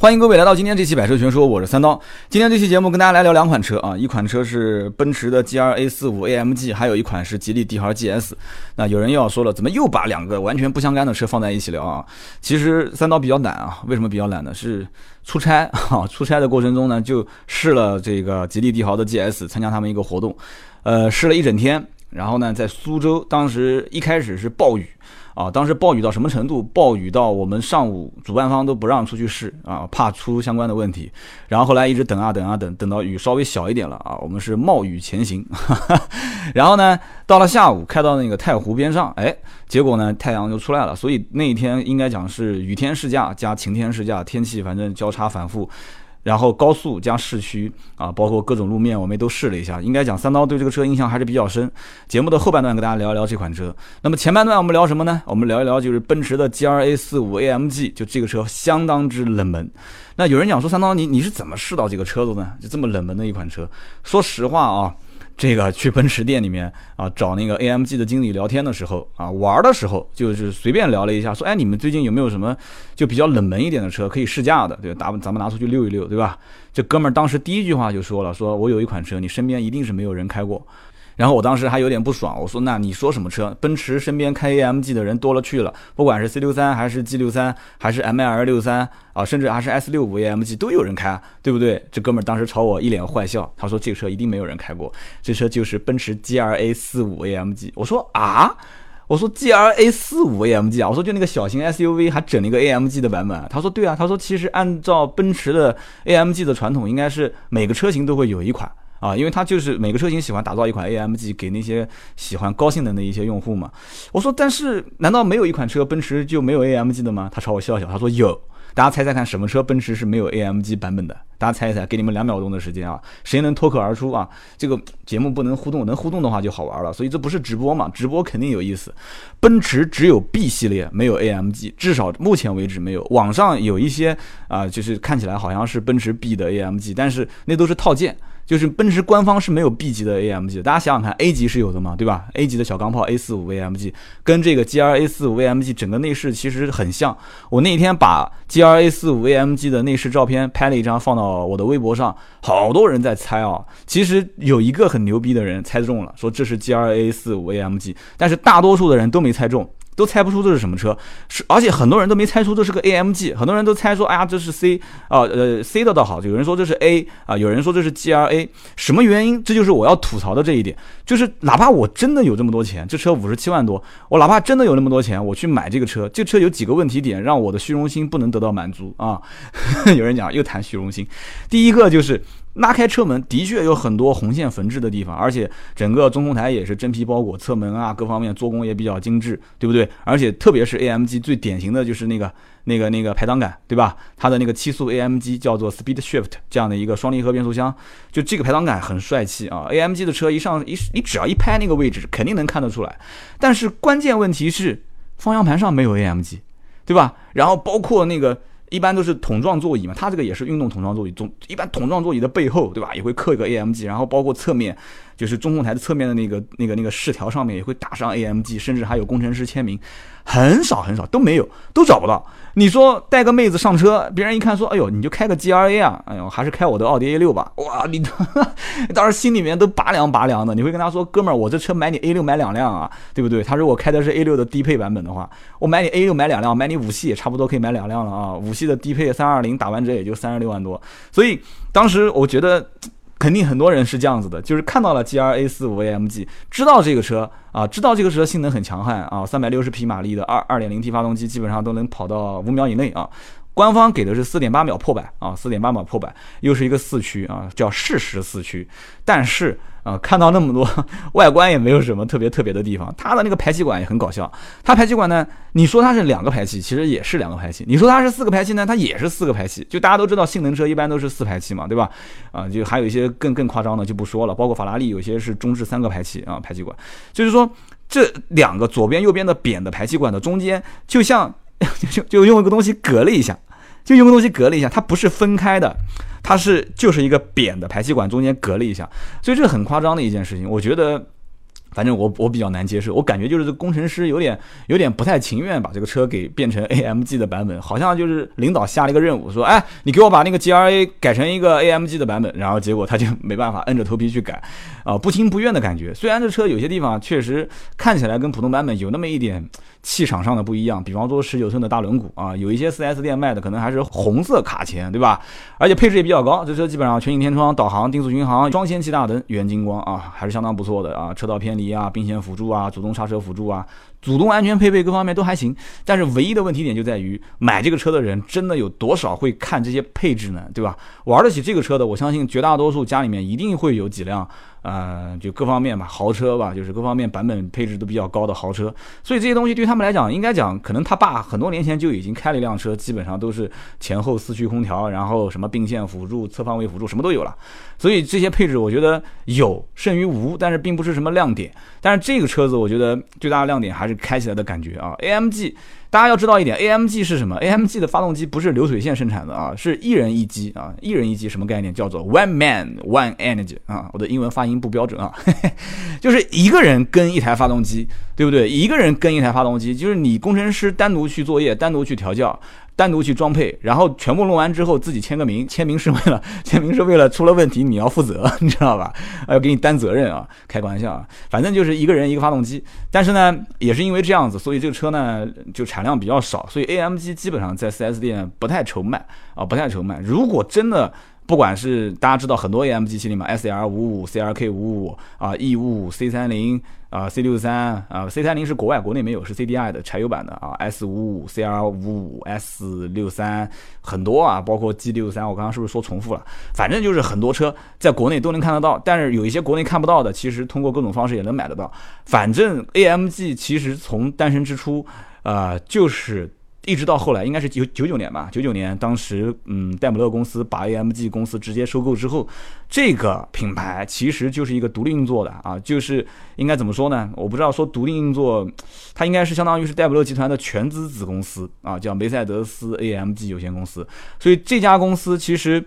欢迎各位来到今天这期百车全说，我是三刀。今天这期节目跟大家来聊两款车啊，一款车是奔驰的 G R A 四五 AMG，还有一款是吉利帝豪 GS。那有人又要说了，怎么又把两个完全不相干的车放在一起聊啊？其实三刀比较懒啊，为什么比较懒呢？是出差啊，出差的过程中呢，就试了这个吉利帝豪的 GS，参加他们一个活动，呃，试了一整天，然后呢，在苏州，当时一开始是暴雨。啊，当时暴雨到什么程度？暴雨到我们上午主办方都不让出去试啊，怕出相关的问题。然后后来一直等啊等啊等，等到雨稍微小一点了啊，我们是冒雨前行。然后呢，到了下午开到那个太湖边上，哎，结果呢太阳就出来了。所以那一天应该讲是雨天试驾加晴天试驾，天气反正交叉反复。然后高速加市区啊，包括各种路面，我们都试了一下。应该讲三刀对这个车印象还是比较深。节目的后半段跟大家聊一聊这款车。那么前半段我们聊什么呢？我们聊一聊就是奔驰的 G R A 四五 A M G，就这个车相当之冷门。那有人讲说三刀你你是怎么试到这个车子呢？就这么冷门的一款车。说实话啊。这个去奔驰店里面啊，找那个 AMG 的经理聊天的时候啊，玩的时候就是随便聊了一下，说哎，你们最近有没有什么就比较冷门一点的车可以试驾的？对，咱们咱们拿出去溜一溜，对吧？这哥们儿当时第一句话就说了，说我有一款车，你身边一定是没有人开过。然后我当时还有点不爽，我说那你说什么车？奔驰身边开 AMG 的人多了去了，不管是 C 六三还是 G 六三，还是 ML 六三啊，甚至还是 S 六五 AMG 都有人开，对不对？这哥们儿当时朝我一脸坏笑，他说这个车一定没有人开过，这车就是奔驰 GLA 四五 AMG。我说啊，我说 G R A 四五 AMG 啊，我说就那个小型 SUV 还整了一个 AMG 的版本。他说对啊，他说其实按照奔驰的 AMG 的传统，应该是每个车型都会有一款。啊，因为它就是每个车型喜欢打造一款 AMG 给那些喜欢高性能的一些用户嘛。我说，但是难道没有一款车奔驰就没有 AMG 的吗？他朝我笑笑，他说有。大家猜猜看，什么车奔驰是没有 AMG 版本的？大家猜一猜，给你们两秒钟的时间啊，谁能脱口而出啊？这个节目不能互动，能互动的话就好玩了。所以这不是直播嘛？直播肯定有意思。奔驰只有 B 系列没有 AMG，至少目前为止没有。网上有一些啊，就是看起来好像是奔驰 B 的 AMG，但是那都是套件。就是奔驰官方是没有 B 级的 AMG，大家想想看，A 级是有的嘛，对吧？A 级的小钢炮 A 四五 AMG 跟这个 G R A 四五 AMG 整个内饰其实很像。我那天把 G R A 四五 AMG 的内饰照片拍了一张放到我的微博上，好多人在猜啊。其实有一个很牛逼的人猜中了，说这是 G R A 四五 AMG，但是大多数的人都没猜中。都猜不出这是什么车，是而且很多人都没猜出这是个 AMG，很多人都猜说，哎呀，这是 C 啊，呃，C 的倒好，有人说这是 A 啊，有人说这是 GLA，什么原因？这就是我要吐槽的这一点，就是哪怕我真的有这么多钱，这车五十七万多，我哪怕真的有那么多钱，我去买这个车，这车有几个问题点让我的虚荣心不能得到满足啊？有人讲又谈虚荣心，第一个就是。拉开车门的确有很多红线缝制的地方，而且整个中控台也是真皮包裹，侧门啊各方面做工也比较精致，对不对？而且特别是 AMG 最典型的就是那个那个那个排挡杆，对吧？它的那个七速 AMG 叫做 Speed Shift 这样的一个双离合变速箱，就这个排挡杆很帅气啊！AMG 的车一上一你只要一拍那个位置，肯定能看得出来。但是关键问题是方向盘上没有 AMG，对吧？然后包括那个。一般都是桶状座椅嘛，它这个也是运动桶状座椅，总一般桶状座椅的背后，对吧，也会刻一个 AMG，然后包括侧面，就是中控台的侧面的那个那个那个饰条上面也会打上 AMG，甚至还有工程师签名。很少很少都没有，都找不到。你说带个妹子上车，别人一看说：“哎呦，你就开个 G R A 啊？哎呦，还是开我的奥迪 A 六吧。”哇，你 当时心里面都拔凉拔凉的。你会跟他说：“哥们儿，我这车买你 A 六买两辆啊，对不对？”他如果开的是 A 六的低配版本的话，我买你 A 六买两辆，买你五系也差不多可以买两辆了啊。五系的低配三二零打完折也就三十六万多。所以当时我觉得。肯定很多人是这样子的，就是看到了 G R A 四五 A M G，知道这个车啊，知道这个车性能很强悍啊，三百六十匹马力的二二点零 T 发动机基本上都能跑到五秒以内啊。官方给的是四点八秒破百啊，四点八秒破百，又是一个四驱啊，叫适时四驱。但是啊，看到那么多 外观也没有什么特别特别的地方。它的那个排气管也很搞笑，它排气管呢，你说它是两个排气，其实也是两个排气；你说它是四个排气呢，它也是四个排气。就大家都知道，性能车一般都是四排气嘛，对吧？啊，就还有一些更更夸张的就不说了，包括法拉利有些是中置三个排气啊，排气管。就是说这两个左边右边的扁的排气管的中间，就像。就就用一个东西隔了一下，就用个东西隔了一下，它不是分开的，它是就是一个扁的排气管中间隔了一下，所以这很夸张的一件事情。我觉得反正我我比较难接受，我感觉就是这工程师有点有点不太情愿把这个车给变成 AMG 的版本，好像就是领导下了一个任务，说，哎，你给我把那个 GRA 改成一个 AMG 的版本，然后结果他就没办法，摁着头皮去改，啊，不听不愿的感觉。虽然这车有些地方确实看起来跟普通版本有那么一点气场上的不一样，比方说十九寸的大轮毂啊，有一些 4S 店卖的可能还是红色卡钳，对吧？而且配置也比较高，这车基本上全景天窗、导航、定速巡航、双氙气大灯、远近光啊，还是相当不错的啊，车道偏。离啊，并线辅助啊，主动刹车辅助啊，主动安全配备各方面都还行。但是唯一的问题点就在于，买这个车的人真的有多少会看这些配置呢？对吧？玩得起这个车的，我相信绝大多数家里面一定会有几辆。呃，就各方面吧，豪车吧，就是各方面版本配置都比较高的豪车，所以这些东西对他们来讲，应该讲，可能他爸很多年前就已经开了一辆车，基本上都是前后四驱空调，然后什么并线辅助、侧方位辅助，什么都有了。所以这些配置我觉得有胜于无，但是并不是什么亮点。但是这个车子我觉得最大的亮点还是开起来的感觉啊，AMG。大家要知道一点，AMG 是什么？AMG 的发动机不是流水线生产的啊，是一人一机啊，一人一机什么概念？叫做 One Man One Energy 啊，我的英文发音不标准啊，嘿 嘿就是一个人跟一台发动机，对不对？一个人跟一台发动机，就是你工程师单独去作业，单独去调教。单独去装配，然后全部弄完之后自己签个名，签名是为了 签名是为了出了问题你要负责，你知道吧？要给你担责任啊！开个玩笑啊，反正就是一个人一个发动机。但是呢，也是因为这样子，所以这个车呢就产产量比较少，所以 AMG 基本上在 4S 店不太愁卖啊，不太愁卖。如果真的不管是大家知道很多 AMG 系列嘛，S L 五五、C R K 五五啊，E 五五、C 三零。啊，C 六三啊，C 三零是国外，国内没有，是 CDI 的柴油版的啊。S 五五、CR 五五、S 六三很多啊，包括 G 六三，我刚刚是不是说重复了？反正就是很多车在国内都能看得到，但是有一些国内看不到的，其实通过各种方式也能买得到。反正 AMG 其实从诞生之初，呃，就是。一直到后来，应该是九九九年吧。九九年，当时嗯，戴姆勒公司把 AMG 公司直接收购之后，这个品牌其实就是一个独立运作的啊，就是应该怎么说呢？我不知道说独立运作，它应该是相当于是戴姆勒集团的全资子公司啊，叫梅赛德斯 AMG 有限公司。所以这家公司其实。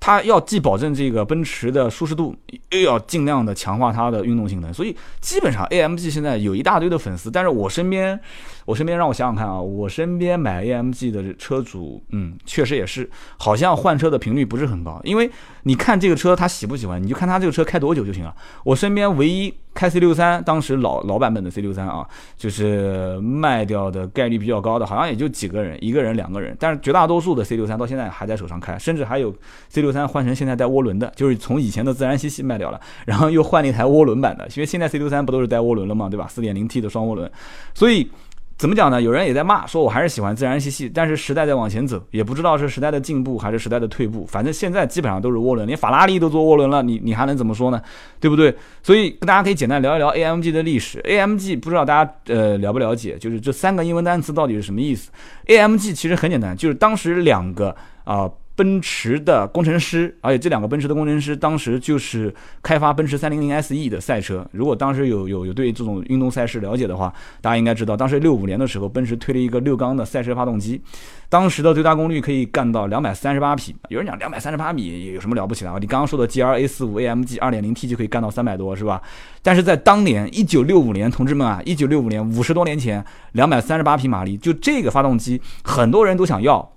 它要既保证这个奔驰的舒适度，又要尽量的强化它的运动性能，所以基本上 AMG 现在有一大堆的粉丝。但是我身边，我身边让我想想看啊，我身边买 AMG 的车主，嗯，确实也是，好像换车的频率不是很高。因为你看这个车他喜不喜欢，你就看他这个车开多久就行了。我身边唯一。开 C 六三，当时老老版本的 C 六三啊，就是卖掉的概率比较高的，好像也就几个人，一个人两个人。但是绝大多数的 C 六三到现在还在手上开，甚至还有 C 六三换成现在带涡轮的，就是从以前的自然吸气卖掉了，然后又换了一台涡轮版的，因为现在 C 六三不都是带涡轮了吗？对吧？四点零 T 的双涡轮，所以。怎么讲呢？有人也在骂，说我还是喜欢自然吸气，但是时代在往前走，也不知道是时代的进步还是时代的退步。反正现在基本上都是涡轮，连法拉利都做涡轮了，你你还能怎么说呢？对不对？所以跟大家可以简单聊一聊 AMG 的历史。AMG 不知道大家呃了不了解，就是这三个英文单词到底是什么意思？AMG 其实很简单，就是当时两个啊。奔驰的工程师，而且这两个奔驰的工程师当时就是开发奔驰 300SE 的赛车。如果当时有有有对这种运动赛事了解的话，大家应该知道，当时六五年的时候，奔驰推了一个六缸的赛车发动机，当时的最大功率可以干到两百三十八匹。有人讲两百三十八米有什么了不起的啊？你刚刚说的 GLA45 AMG 2.0T 就可以干到三百多，是吧？但是在当年一九六五年，同志们啊，一九六五年五十多年前，两百三十八匹马力，就这个发动机，很多人都想要。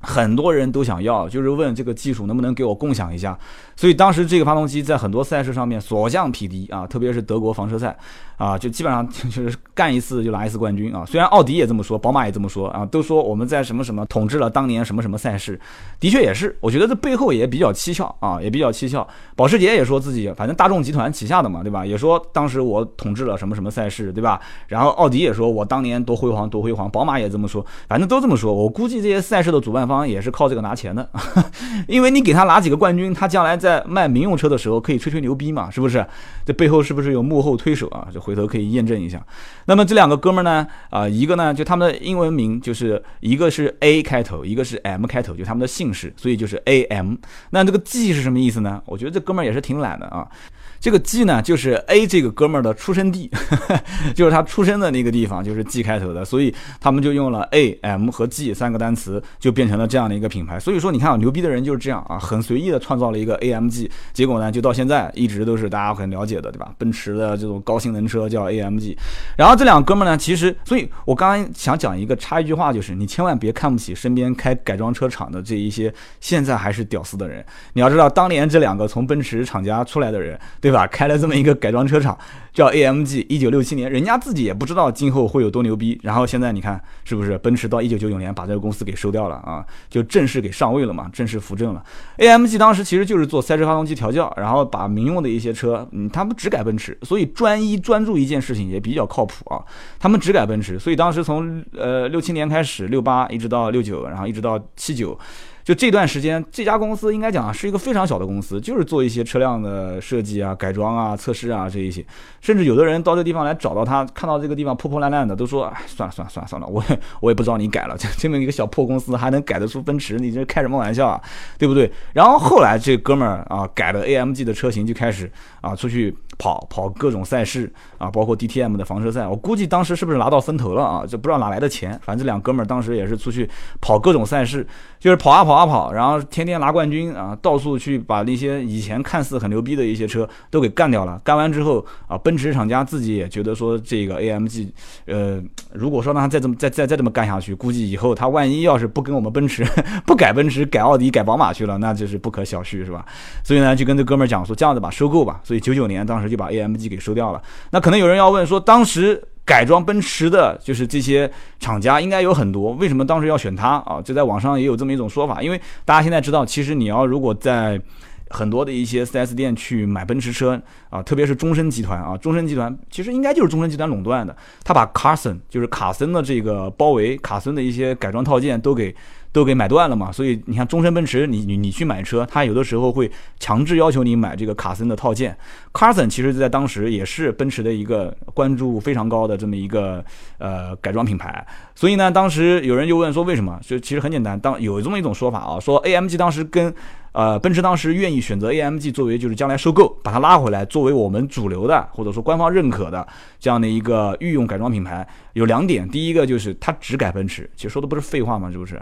很多人都想要，就是问这个技术能不能给我共享一下。所以当时这个发动机在很多赛事上面所向披靡啊，特别是德国房车赛啊，就基本上就是干一次就拿一次冠军啊。虽然奥迪也这么说，宝马也这么说啊，都说我们在什么什么统治了当年什么什么赛事，的确也是。我觉得这背后也比较蹊跷啊，也比较蹊跷。保时捷也说自己，反正大众集团旗下的嘛，对吧？也说当时我统治了什么什么赛事，对吧？然后奥迪也说我当年多辉煌多辉煌，宝马也这么说，反正都这么说。我估计这些赛事的主办。方也是靠这个拿钱的，因为你给他拿几个冠军，他将来在卖民用车的时候可以吹吹牛逼嘛，是不是？这背后是不是有幕后推手啊？就回头可以验证一下。那么这两个哥们儿呢？啊，一个呢就他们的英文名就是一个是 A 开头，一个是 M 开头，就他们的姓氏，所以就是 A M。那这个 G 是什么意思呢？我觉得这哥们儿也是挺懒的啊。这个 G 呢，就是 A 这个哥们儿的出生地，就是他出生的那个地方，就是 G 开头的，所以他们就用了 A、M 和 G 三个单词，就变成了这样的一个品牌。所以说，你看啊，牛逼的人就是这样啊，很随意的创造了一个 AMG，结果呢，就到现在一直都是大家很了解的，对吧？奔驰的这种高性能车叫 AMG。然后这两个哥们儿呢，其实，所以我刚刚想讲一个插一句话，就是你千万别看不起身边开改装车厂的这一些现在还是屌丝的人。你要知道，当年这两个从奔驰厂家出来的人，对对吧？开了这么一个改装车厂，叫 AMG。一九六七年，人家自己也不知道今后会有多牛逼。然后现在你看，是不是奔驰到一九九九年把这个公司给收掉了啊？就正式给上位了嘛，正式扶正了。AMG 当时其实就是做赛车发动机调教，然后把民用的一些车，嗯，他们只改奔驰，所以专一专注一件事情也比较靠谱啊。他们只改奔驰，所以当时从呃六七年开始，六八一直到六九，然后一直到七九。就这段时间，这家公司应该讲是一个非常小的公司，就是做一些车辆的设计啊、改装啊、测试啊这一些。甚至有的人到这地方来找到他，看到这个地方破破烂烂的，都说：“哎，算了算了算了算了，我也我也不知道你改了，这这么一个小破公司还能改得出奔驰，你这开什么玩笑啊？对不对？”然后后来这哥们儿啊改了 AMG 的车型，就开始啊出去跑跑各种赛事啊，包括 DTM 的房车赛。我估计当时是不是拿到风头了啊？就不知道哪来的钱。反正这两哥们儿当时也是出去跑各种赛事，就是跑啊跑啊跑，然后天天拿冠军啊，到处去把那些以前看似很牛逼的一些车都给干掉了。干完之后啊，奔驰厂家自己也觉得说这个 AMG，呃，如果说让他再这么再再再这么干下去，估计以后他万一要是不跟我们奔驰 不改奔驰改奥迪改宝马去了，那就是不可小觑，是吧？所以呢，就跟这哥们儿讲说这样子吧，收购吧。所以九九年当时就把 AMG 给收掉了。那可能有人要问说，当时。改装奔驰的，就是这些厂家应该有很多，为什么当时要选它啊？就在网上也有这么一种说法，因为大家现在知道，其实你要如果在很多的一些 4S 店去买奔驰车啊，特别是中升集团啊，中升集团其实应该就是中升集团垄断的，他把 Carson 就是卡森的这个包围，卡森的一些改装套件都给。都给买断了嘛，所以你看，中升奔驰，你你你去买车，他有的时候会强制要求你买这个卡森的套件。Carson 其实在当时也是奔驰的一个关注非常高的这么一个呃改装品牌。所以呢，当时有人就问说，为什么？就其实很简单，当有这么一种说法啊，说 AMG 当时跟呃奔驰当时愿意选择 AMG 作为就是将来收购，把它拉回来作为我们主流的或者说官方认可的这样的一个御用改装品牌，有两点，第一个就是它只改奔驰，其实说的不是废话吗？是不是？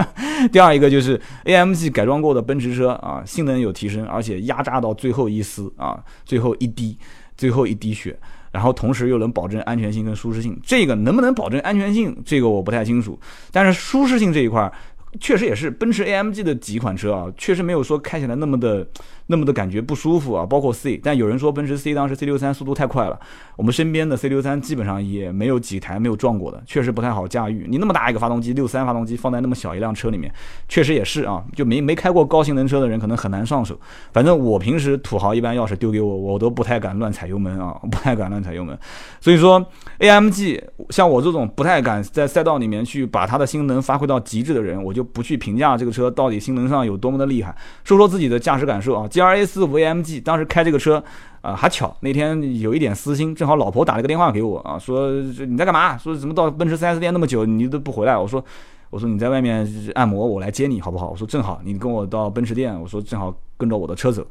第二一个就是 AMG 改装过的奔驰车啊，性能有提升，而且压榨到最后一丝啊，最后一滴，最后一滴血，然后同时又能保证安全性跟舒适性。这个能不能保证安全性，这个我不太清楚。但是舒适性这一块，确实也是奔驰 AMG 的几款车啊，确实没有说开起来那么的。那么的感觉不舒服啊，包括 C，但有人说奔驰 C 当时 C 六三速度太快了，我们身边的 C 六三基本上也没有几台没有撞过的，确实不太好驾驭。你那么大一个发动机，六三发动机放在那么小一辆车里面，确实也是啊，就没没开过高性能车的人可能很难上手。反正我平时土豪一般钥匙丢给我，我都不太敢乱踩油门啊，不太敢乱踩油门。所以说 AMG 像我这种不太敢在赛道里面去把它的性能发挥到极致的人，我就就不去评价这个车到底性能上有多么的厉害，说说自己的驾驶感受啊。G R A 四五 AMG 当时开这个车，啊，还巧那天有一点私心，正好老婆打了个电话给我啊，说你在干嘛？说怎么到奔驰四 S 店那么久你都不回来？我说我说你在外面按摩，我来接你好不好？我说正好你跟我到奔驰店，我说正好跟着我的车走。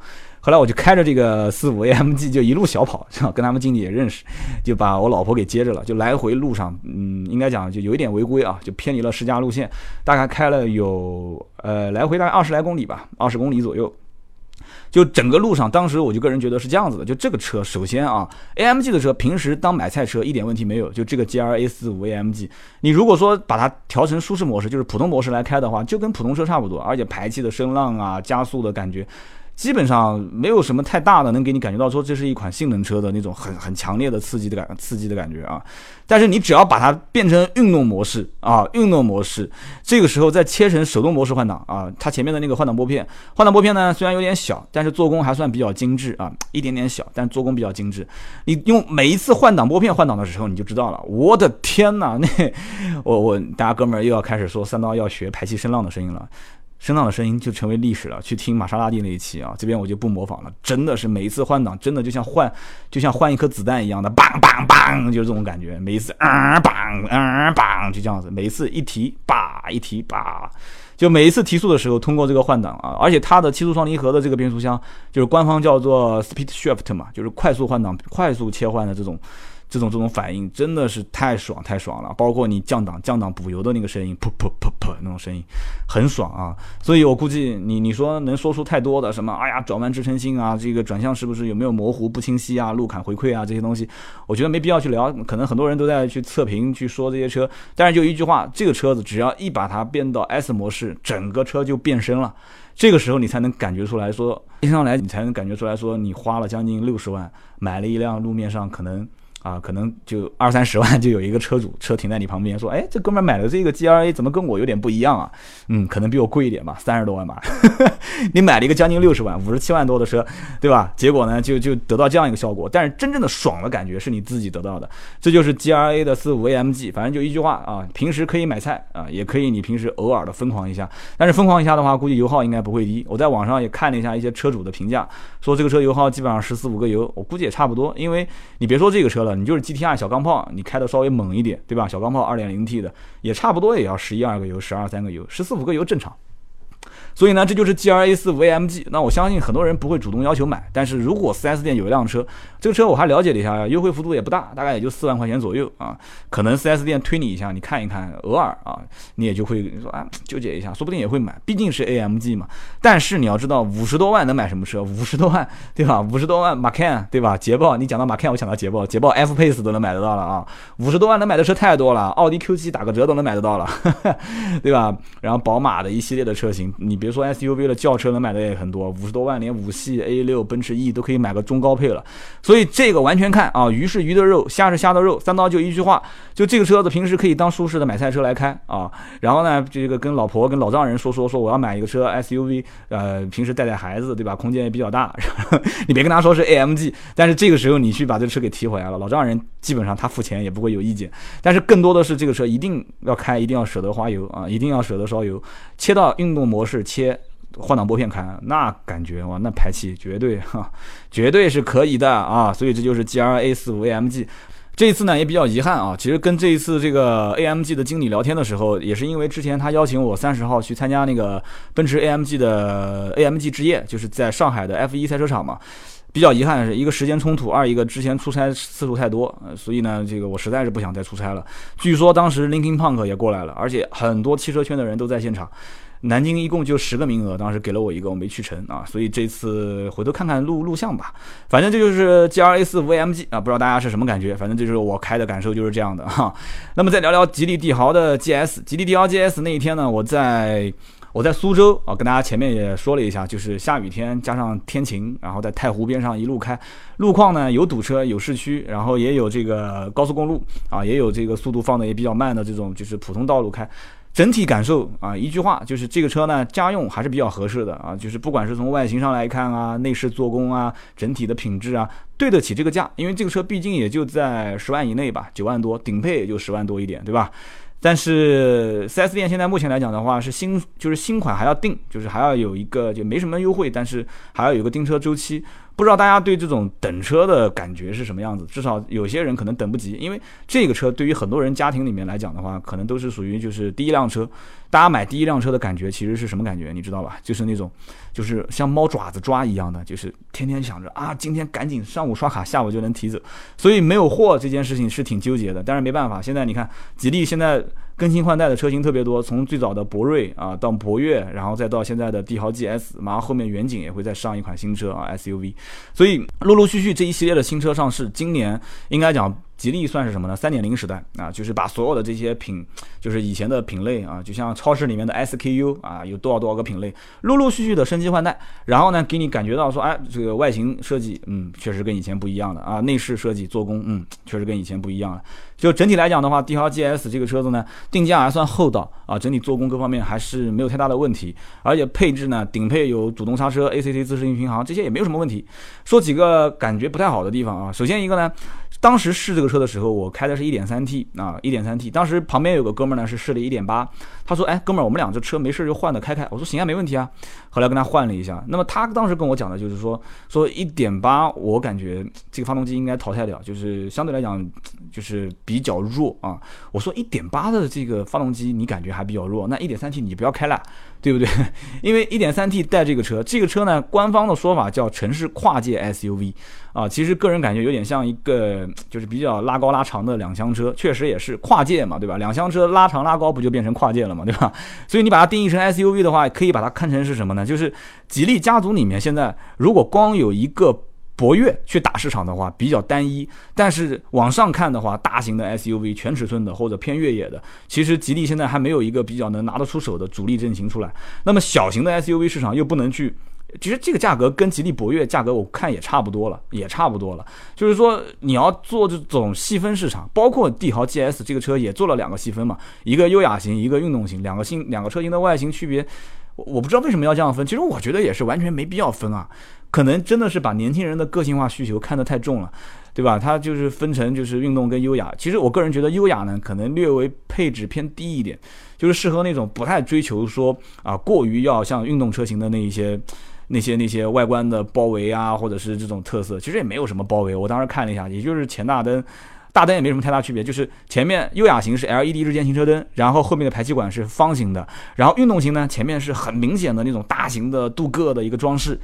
后来我就开着这个四五 AMG 就一路小跑，跟他们经理也认识，就把我老婆给接着了，就来回路上，嗯，应该讲就有一点违规啊，就偏离了试驾路线，大概开了有呃来回大概二十来公里吧，二十公里左右。就整个路上，当时我就个人觉得是这样子的。就这个车，首先啊，AMG 的车平时当买菜车一点问题没有。就这个 G R A 四五 AMG，你如果说把它调成舒适模式，就是普通模式来开的话，就跟普通车差不多，而且排气的声浪啊、加速的感觉。基本上没有什么太大的能给你感觉到说这是一款性能车的那种很很强烈的刺激的感刺激的感觉啊，但是你只要把它变成运动模式啊，运动模式，这个时候再切成手动模式换挡啊，它前面的那个换挡拨片，换挡拨片呢虽然有点小，但是做工还算比较精致啊，一点点小，但做工比较精致。你用每一次换挡拨片换挡的时候，你就知道了，我的天哪，那我我大家哥们儿又要开始说三刀要学排气声浪的声音了。声浪的声音就成为历史了。去听玛莎拉蒂那一期啊，这边我就不模仿了。真的是每一次换挡，真的就像换，就像换一颗子弹一样的，梆梆梆，就是这种感觉。每一次，嗯梆嗯梆，就这样子。每一次一提，叭一提，叭，就每一次提速的时候通过这个换挡啊，而且它的七速双离合的这个变速箱就是官方叫做 Speed Shift 嘛，就是快速换挡、快速切换的这种。这种这种反应真的是太爽太爽了，包括你降档降档补油的那个声音，噗噗噗噗那种声音，很爽啊！所以我估计你你说能说出太多的什么，哎呀转弯支撑性啊，这个转向是不是有没有模糊不清晰啊，路坎回馈啊这些东西，我觉得没必要去聊。可能很多人都在去测评去说这些车，但是就一句话，这个车子只要一把它变到 S 模式，整个车就变身了。这个时候你才能感觉出来说，一上来你才能感觉出来说，你花了将近六十万买了一辆路面上可能。啊，可能就二三十万就有一个车主车停在你旁边，说，哎，这哥们买的这个 G R A 怎么跟我有点不一样啊？嗯，可能比我贵一点吧，三十多万吧。你买了一个将近六十万、五十七万多的车，对吧？结果呢，就就得到这样一个效果。但是真正的爽的感觉是你自己得到的，这就是 G R A 的四五 A M G。反正就一句话啊，平时可以买菜啊，也可以你平时偶尔的疯狂一下。但是疯狂一下的话，估计油耗应该不会低。我在网上也看了一下一些车主的评价，说这个车油耗基本上十四五个油，我估计也差不多。因为你别说这个车了你就是 GTR 小钢炮，你开的稍微猛一点，对吧？小钢炮 2.0T 的也差不多也要十一二个油，十二三个油，十四五个油正常。所以呢，这就是 G R A 四 V M G。那我相信很多人不会主动要求买，但是如果 4S 店有一辆车，这个车我还了解了一下，优惠幅度也不大，大概也就四万块钱左右啊。可能 4S 店推你一下，你看一看，偶尔啊，你也就会说啊，纠结一下，说不定也会买，毕竟是 A M G 嘛。但是你要知道，五十多万能买什么车？五十多万，对吧？五十多万马 can，对吧？捷豹，你讲到马 can，我想到捷豹，捷豹 F Pace 都能买得到了啊。五十多万能买的车太多了，奥迪 Q 七打个折都能买得到了，对吧？然后宝马的一系列的车型，你别比如说 S U V 了。轿车能买的也很多，五十多万连五系 A 六、奔驰 E 都可以买个中高配了，所以这个完全看啊，鱼是鱼的肉，虾是虾的肉，三刀就一句话，就这个车子平时可以当舒适的买菜车来开啊，然后呢，这个跟老婆跟老丈人说说说我要买一个车 SUV，呃，平时带带孩子对吧，空间也比较大，你别跟他说是 AMG，但是这个时候你去把这车给提回来了，老丈人基本上他付钱也不会有意见，但是更多的是这个车一定要开，一定要舍得花油啊，一定要舍得烧油，切到运动模式切。切换挡拨片开，那感觉哇，那排气绝对哈，绝对是可以的啊！所以这就是 G R A 四五 A M G。这一次呢也比较遗憾啊，其实跟这一次这个 A M G 的经理聊天的时候，也是因为之前他邀请我三十号去参加那个奔驰 A M G 的 A M G 之夜，就是在上海的 F 一赛车场嘛。比较遗憾的是，一个时间冲突，二一个之前出差次数太多，所以呢，这个我实在是不想再出差了。据说当时 Linkin Park 也过来了，而且很多汽车圈的人都在现场。南京一共就十个名额，当时给了我一个，我没去成啊，所以这次回头看看录录像吧。反正这就是 G R A 四 V M G 啊，不知道大家是什么感觉？反正就是我开的感受就是这样的哈。那么再聊聊吉利帝豪的 G S，吉利帝豪 G S 那一天呢，我在我在苏州啊，跟大家前面也说了一下，就是下雨天加上天晴，然后在太湖边上一路开，路况呢有堵车，有市区，然后也有这个高速公路啊，也有这个速度放的也比较慢的这种就是普通道路开。整体感受啊，一句话就是这个车呢，家用还是比较合适的啊。就是不管是从外形上来看啊，内饰做工啊，整体的品质啊，对得起这个价。因为这个车毕竟也就在十万以内吧，九万多，顶配也就十万多一点，对吧？但是 4S 店现在目前来讲的话，是新就是新款还要定，就是还要有一个就没什么优惠，但是还要有个订车周期。不知道大家对这种等车的感觉是什么样子？至少有些人可能等不及，因为这个车对于很多人家庭里面来讲的话，可能都是属于就是第一辆车。大家买第一辆车的感觉其实是什么感觉？你知道吧？就是那种，就是像猫爪子抓一样的，就是天天想着啊，今天赶紧上午刷卡，下午就能提走。所以没有货这件事情是挺纠结的。但是没办法，现在你看，吉利现在更新换代的车型特别多，从最早的博瑞啊到博越，然后再到现在的帝豪 GS，马上后面远景也会再上一款新车啊 SUV。所以陆陆续续这一系列的新车上市，今年应该讲。吉利算是什么呢？三点零时代啊，就是把所有的这些品，就是以前的品类啊，就像超市里面的 SKU 啊，有多少多少个品类，陆陆续续的升级换代，然后呢，给你感觉到说，哎，这个外形设计，嗯，确实跟以前不一样了啊，内饰设计做工，嗯，确实跟以前不一样了。就整体来讲的话，帝豪 GS 这个车子呢，定价还算厚道啊，整体做工各方面还是没有太大的问题，而且配置呢，顶配有主动刹车、ACC 自适应巡航，这些也没有什么问题。说几个感觉不太好的地方啊，首先一个呢。当时试这个车的时候，我开的是一点三 T 啊，一点三 T。当时旁边有个哥们儿呢，是试了一点八。他说：“哎，哥们儿，我们俩这车没事就换的开开。”我说：“行啊，没问题啊。”后来跟他换了一下。那么他当时跟我讲的就是说，说一点八，我感觉这个发动机应该淘汰掉，就是相对来讲就是比较弱啊。我说一点八的这个发动机你感觉还比较弱，那一点三 T 你不要开了，对不对？因为一点三 T 带这个车，这个车呢，官方的说法叫城市跨界 SUV。啊，其实个人感觉有点像一个，就是比较拉高拉长的两厢车，确实也是跨界嘛，对吧？两厢车拉长拉高不就变成跨界了嘛，对吧？所以你把它定义成 SUV 的话，可以把它看成是什么呢？就是吉利家族里面现在如果光有一个博越去打市场的话，比较单一。但是往上看的话，大型的 SUV、全尺寸的或者偏越野的，其实吉利现在还没有一个比较能拿得出手的主力阵型出来。那么小型的 SUV 市场又不能去。其实这个价格跟吉利博越价格我看也差不多了，也差不多了。就是说你要做这种细分市场，包括帝豪 GS 这个车也做了两个细分嘛，一个优雅型，一个运动型，两个新两个车型的外形区别，我不知道为什么要这样分。其实我觉得也是完全没必要分啊，可能真的是把年轻人的个性化需求看得太重了，对吧？它就是分成就是运动跟优雅。其实我个人觉得优雅呢，可能略微配置偏低一点，就是适合那种不太追求说啊过于要像运动车型的那一些。那些那些外观的包围啊，或者是这种特色，其实也没有什么包围。我当时看了一下，也就是前大灯，大灯也没什么太大区别，就是前面优雅型是 LED 日间行车灯，然后后面的排气管是方形的，然后运动型呢，前面是很明显的那种大型的镀铬的一个装饰，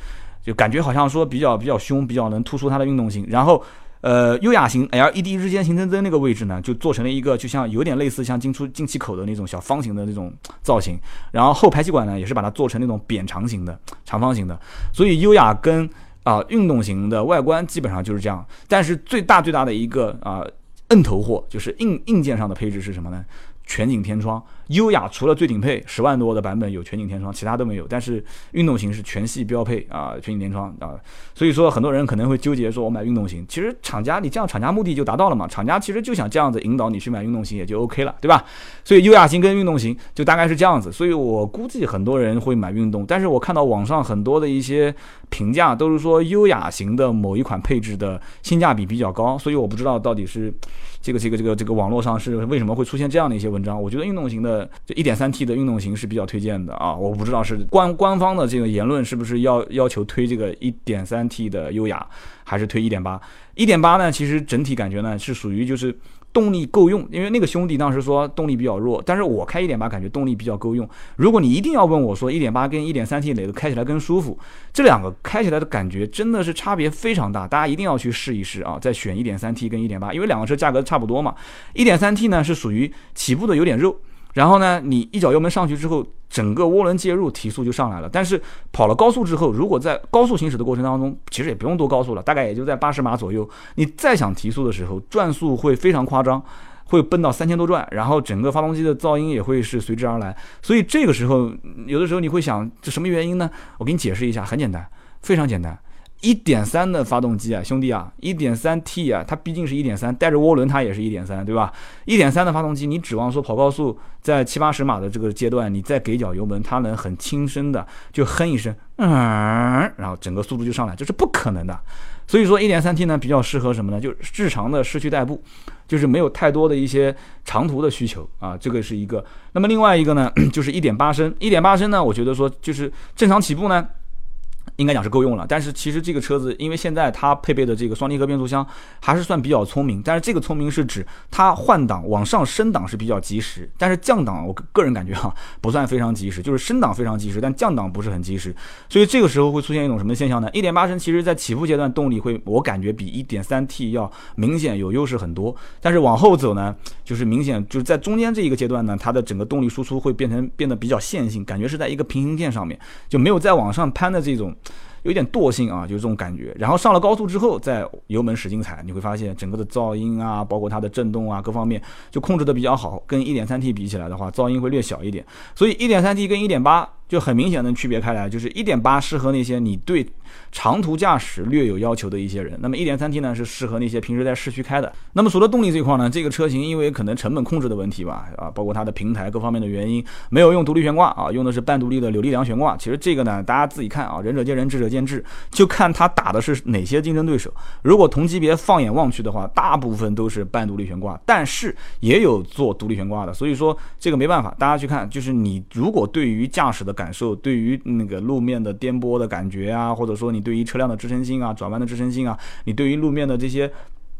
就感觉好像说比较比较凶，比较能突出它的运动性，然后。呃，优雅型 LED 日间行车灯那个位置呢，就做成了一个就像有点类似像进出进气口的那种小方形的那种造型。然后后排气管呢，也是把它做成那种扁长型的长方形的。所以优雅跟啊运动型的外观基本上就是这样。但是最大最大的一个啊摁头货就是硬硬件上的配置是什么呢？全景天窗，优雅除了最顶配十万多的版本有全景天窗，其他都没有。但是运动型是全系标配啊，全景天窗啊。所以说很多人可能会纠结说，我买运动型，其实厂家你这样厂家目的就达到了嘛？厂家其实就想这样子引导你去买运动型，也就 OK 了，对吧？所以优雅型跟运动型就大概是这样子。所以我估计很多人会买运动，但是我看到网上很多的一些评价都是说优雅型的某一款配置的性价比比较高，所以我不知道到底是。这个这个这个这个网络上是为什么会出现这样的一些文章？我觉得运动型的呃这一点三 T 的运动型是比较推荐的啊！我不知道是官官方的这个言论是不是要要求推这个一点三 T 的优雅，还是推一点八？一点八呢？其实整体感觉呢是属于就是。动力够用，因为那个兄弟当时说动力比较弱，但是我开一点八感觉动力比较够用。如果你一定要问我说一点八跟一点三 T 哪个开起来更舒服，这两个开起来的感觉真的是差别非常大，大家一定要去试一试啊！再选一点三 T 跟一点八，因为两个车价格差不多嘛。一点三 T 呢是属于起步的有点肉。然后呢，你一脚油门上去之后，整个涡轮介入提速就上来了。但是跑了高速之后，如果在高速行驶的过程当中，其实也不用多高速了，大概也就在八十码左右。你再想提速的时候，转速会非常夸张，会奔到三千多转，然后整个发动机的噪音也会是随之而来。所以这个时候，有的时候你会想，这什么原因呢？我给你解释一下，很简单，非常简单。一点三的发动机啊，兄弟啊，一点三 T 啊，它毕竟是一点三，带着涡轮它也是一点三，对吧？一点三的发动机，你指望说跑高速在七八十码的这个阶段，你再给脚油门，它能很轻声的就哼一声，嗯，然后整个速度就上来，这是不可能的。所以说一点三 T 呢，比较适合什么呢？就日常的市区代步，就是没有太多的一些长途的需求啊，这个是一个。那么另外一个呢，就是一点八升，一点八升呢，我觉得说就是正常起步呢。应该讲是够用了，但是其实这个车子，因为现在它配备的这个双离合变速箱还是算比较聪明，但是这个聪明是指它换挡往上升档是比较及时，但是降档我个人感觉哈不算非常及时，就是升档非常及时，但降档不是很及时，所以这个时候会出现一种什么现象呢？一点八升其实在起步阶段动力会我感觉比一点三 T 要明显有优势很多，但是往后走呢，就是明显就是在中间这一个阶段呢，它的整个动力输出会变成变得比较线性，感觉是在一个平行线上面，就没有再往上攀的这种。有点惰性啊，就是这种感觉。然后上了高速之后，再油门使劲踩，你会发现整个的噪音啊，包括它的震动啊，各方面就控制的比较好。跟一点三 T 比起来的话，噪音会略小一点。所以一点三 T 跟一点八。就很明显能区别开来，就是一点八适合那些你对长途驾驶略有要求的一些人，那么一点三 T 呢是适合那些平时在市区开的。那么除了动力这块呢，这个车型因为可能成本控制的问题吧，啊，包括它的平台各方面的原因，没有用独立悬挂啊，用的是半独立的扭力梁悬挂。其实这个呢，大家自己看啊，仁者见仁，智者见智，就看它打的是哪些竞争对手。如果同级别放眼望去的话，大部分都是半独立悬挂，但是也有做独立悬挂的。所以说这个没办法，大家去看，就是你如果对于驾驶的感受，对于那个路面的颠簸的感觉啊，或者说说你对于车辆的支撑性啊、转弯的支撑性啊，你对于路面的这些。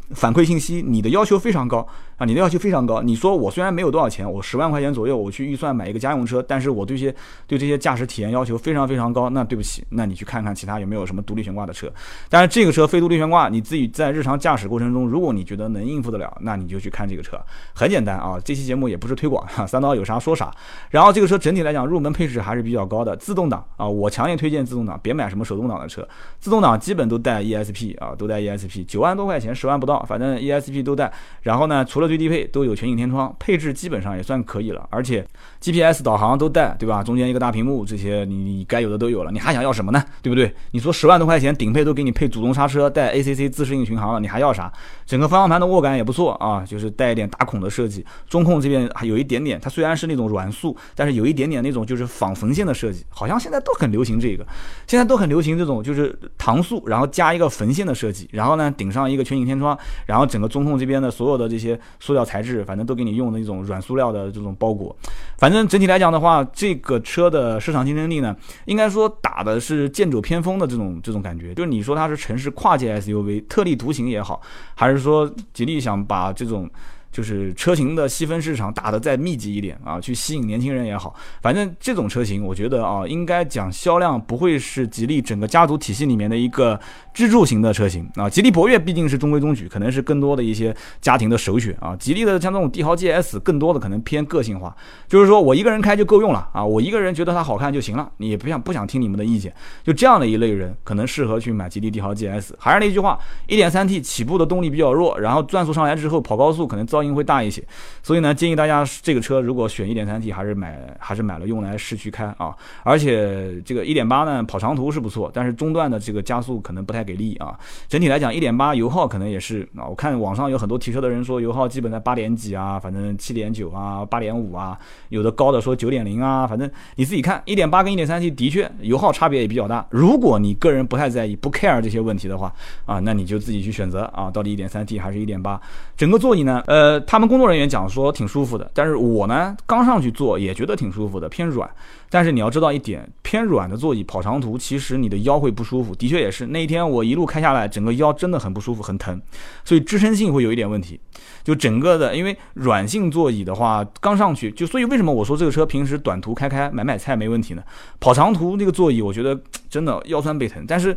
反馈信息，你的要求非常高你的要求非常高。你说我虽然没有多少钱，我十万块钱左右，我去预算买一个家用车，但是我对些对这些驾驶体验要求非常非常高。那对不起，那你去看看其他有没有什么独立悬挂的车。但是这个车非独立悬挂，你自己在日常驾驶过程中，如果你觉得能应付得了，那你就去看这个车。很简单啊，这期节目也不是推广，三刀有啥说啥。然后这个车整体来讲，入门配置还是比较高的，自动挡啊，我强烈推荐自动挡，别买什么手动挡的车。自动挡基本都带 ESP 啊，都带 ESP，九万多块钱，十万不到，反正 ESP。都带，然后呢，除了最低配都有全景天窗，配置基本上也算可以了，而且 GPS 导航都带，对吧？中间一个大屏幕，这些你你该有的都有了，你还想要什么呢？对不对？你说十万多块钱顶配都给你配主动刹车，带 ACC 自适应巡航了，你还要啥？整个方向盘的握感也不错啊，就是带一点打孔的设计，中控这边还有一点点，它虽然是那种软塑，但是有一点点那种就是仿缝线的设计，好像现在都很流行这个，现在都很流行这种就是搪塑，然后加一个缝线的设计，然后呢顶上一个全景天窗，然后整个中控。这边的所有的这些塑料材质，反正都给你用的一种软塑料的这种包裹。反正整体来讲的话，这个车的市场竞争力呢，应该说打的是剑走偏锋的这种这种感觉。就是你说它是城市跨界 SUV 特立独行也好，还是说吉利想把这种。就是车型的细分市场打得再密集一点啊，去吸引年轻人也好，反正这种车型，我觉得啊，应该讲销量不会是吉利整个家族体系里面的一个支柱型的车型啊。吉利博越毕竟是中规中矩，可能是更多的一些家庭的首选啊。吉利的像这种帝豪 GS，更多的可能偏个性化，就是说我一个人开就够用了啊，我一个人觉得它好看就行了，你也不想不想听你们的意见，就这样的一类人可能适合去买吉利帝豪 GS。还是那句话，1.3T 起步的动力比较弱，然后转速上来之后跑高速可能遭噪音会大一些，所以呢，建议大家这个车如果选 1.3T，还是买还是买了用来市区开啊。而且这个1.8呢，跑长途是不错，但是中段的这个加速可能不太给力啊。整体来讲，1.8油耗可能也是啊，我看网上有很多提车的人说油耗基本在八点几啊，反正七点九啊，八点五啊，有的高的说九点零啊，反正你自己看，1.8跟 1.3T 的确油耗差别也比较大。如果你个人不太在意，不 care 这些问题的话啊，那你就自己去选择啊，到底 1.3T 还是一点八。整个座椅呢，呃，他们。工作人员讲说挺舒服的，但是我呢刚上去坐也觉得挺舒服的，偏软。但是你要知道一点，偏软的座椅跑长途，其实你的腰会不舒服。的确也是，那一天我一路开下来，整个腰真的很不舒服，很疼，所以支撑性会有一点问题。就整个的，因为软性座椅的话，刚上去就，所以为什么我说这个车平时短途开开买买菜没问题呢？跑长途那个座椅，我觉得真的腰酸背疼。但是。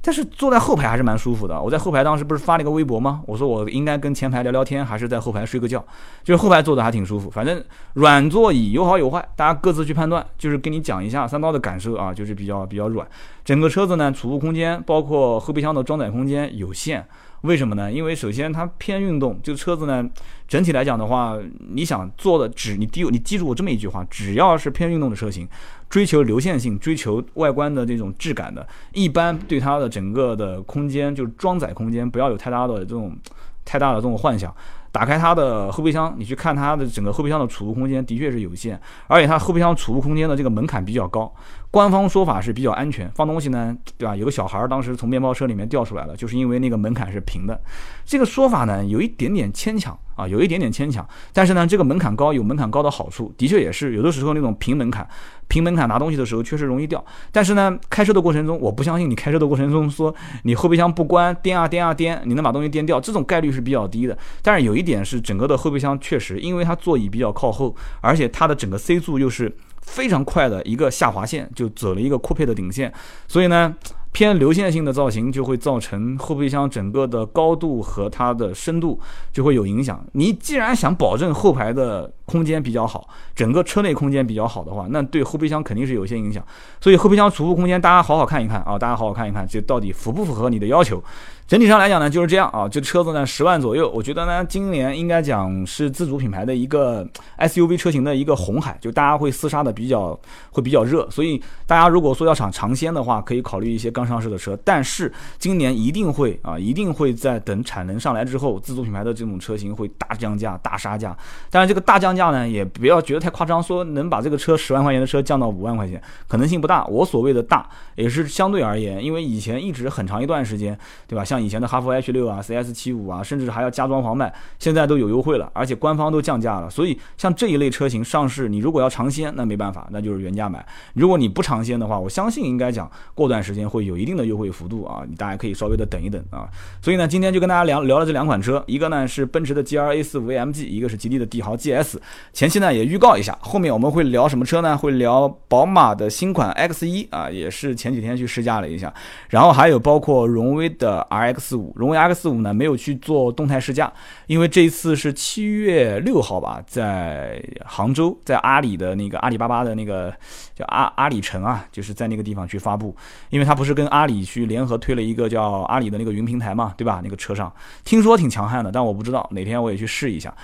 但是坐在后排还是蛮舒服的。我在后排当时不是发了一个微博吗？我说我应该跟前排聊聊天，还是在后排睡个觉？就是后排坐的还挺舒服。反正软座椅有好有坏，大家各自去判断。就是跟你讲一下三刀的感受啊，就是比较比较软。整个车子呢，储物空间包括后备箱的装载空间有限。为什么呢？因为首先它偏运动，就车子呢，整体来讲的话，你想做的只你第你记住我这么一句话，只要是偏运动的车型，追求流线性、追求外观的这种质感的，一般对它的整个的空间就是装载空间不要有太大的这种太大的这种幻想。打开它的后备箱，你去看它的整个后备箱的储物空间的确是有限，而且它后备箱储物空间的这个门槛比较高。官方说法是比较安全，放东西呢，对吧？有个小孩当时从面包车里面掉出来了，就是因为那个门槛是平的。这个说法呢，有一点点牵强啊，有一点点牵强。但是呢，这个门槛高有门槛高的好处，的确也是有的时候那种平门槛。平门槛拿东西的时候确实容易掉，但是呢，开车的过程中，我不相信你开车的过程中说你后备箱不关颠啊颠啊颠，你能把东西颠掉，这种概率是比较低的。但是有一点是，整个的后备箱确实，因为它座椅比较靠后，而且它的整个 C 柱又是非常快的一个下滑线，就走了一个酷配的顶线，所以呢。偏流线性的造型就会造成后备箱整个的高度和它的深度就会有影响。你既然想保证后排的空间比较好，整个车内空间比较好的话，那对后备箱肯定是有一些影响。所以后备箱储物空间大家好好看一看啊，大家好好看一看，这到底符不符合你的要求？整体上来讲呢，就是这样啊。这车子呢，十万左右，我觉得呢，今年应该讲是自主品牌的一个 SUV 车型的一个红海，就大家会厮杀的比较会比较热。所以大家如果说要想尝鲜的话，可以考虑一些刚上市的车。但是今年一定会啊，一定会在等产能上来之后，自主品牌的这种车型会大降价、大杀价。但是这个大降价呢，也不要觉得太夸张，说能把这个车十万块钱的车降到五万块钱，可能性不大。我所谓的大，也是相对而言，因为以前一直很长一段时间，对吧？像以前的哈弗 H 六啊、CS 七五啊，甚至还要加装黄卖，现在都有优惠了，而且官方都降价了。所以像这一类车型上市，你如果要尝鲜，那没办法，那就是原价买。如果你不尝鲜的话，我相信应该讲过段时间会有一定的优惠幅度啊，你大家可以稍微的等一等啊。所以呢，今天就跟大家聊聊了这两款车，一个呢是奔驰的 G R A 四五 AMG，一个是吉利的帝豪 GS。前期呢也预告一下，后面我们会聊什么车呢？会聊宝马的新款 X 一啊，也是前几天去试驾了一下，然后还有包括荣威的 R X 五，荣威 X 五呢没有去做动态试驾，因为这一次是七月六号吧，在杭州，在阿里的那个阿里巴巴的那个叫阿阿里城啊，就是在那个地方去发布，因为它不是跟阿里去联合推了一个叫阿里的那个云平台嘛，对吧？那个车上听说挺强悍的，但我不知道哪天我也去试一下。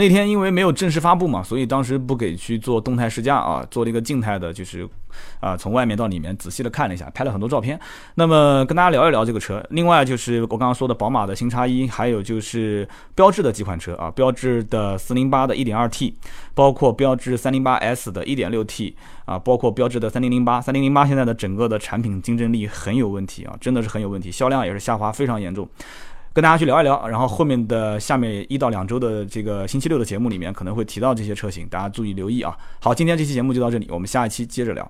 那天因为没有正式发布嘛，所以当时不给去做动态试驾啊，做了一个静态的，就是啊从外面到里面仔细的看了一下，拍了很多照片。那么跟大家聊一聊这个车。另外就是我刚刚说的宝马的新叉一，还有就是标致的几款车啊，标致的四零八的一点二 T，包括标致三零八 S 的一点六 T 啊，包括标致的三零零八，三零零八现在的整个的产品竞争力很有问题啊，真的是很有问题，销量也是下滑非常严重。跟大家去聊一聊，然后后面的下面一到两周的这个星期六的节目里面可能会提到这些车型，大家注意留意啊。好，今天这期节目就到这里，我们下一期接着聊。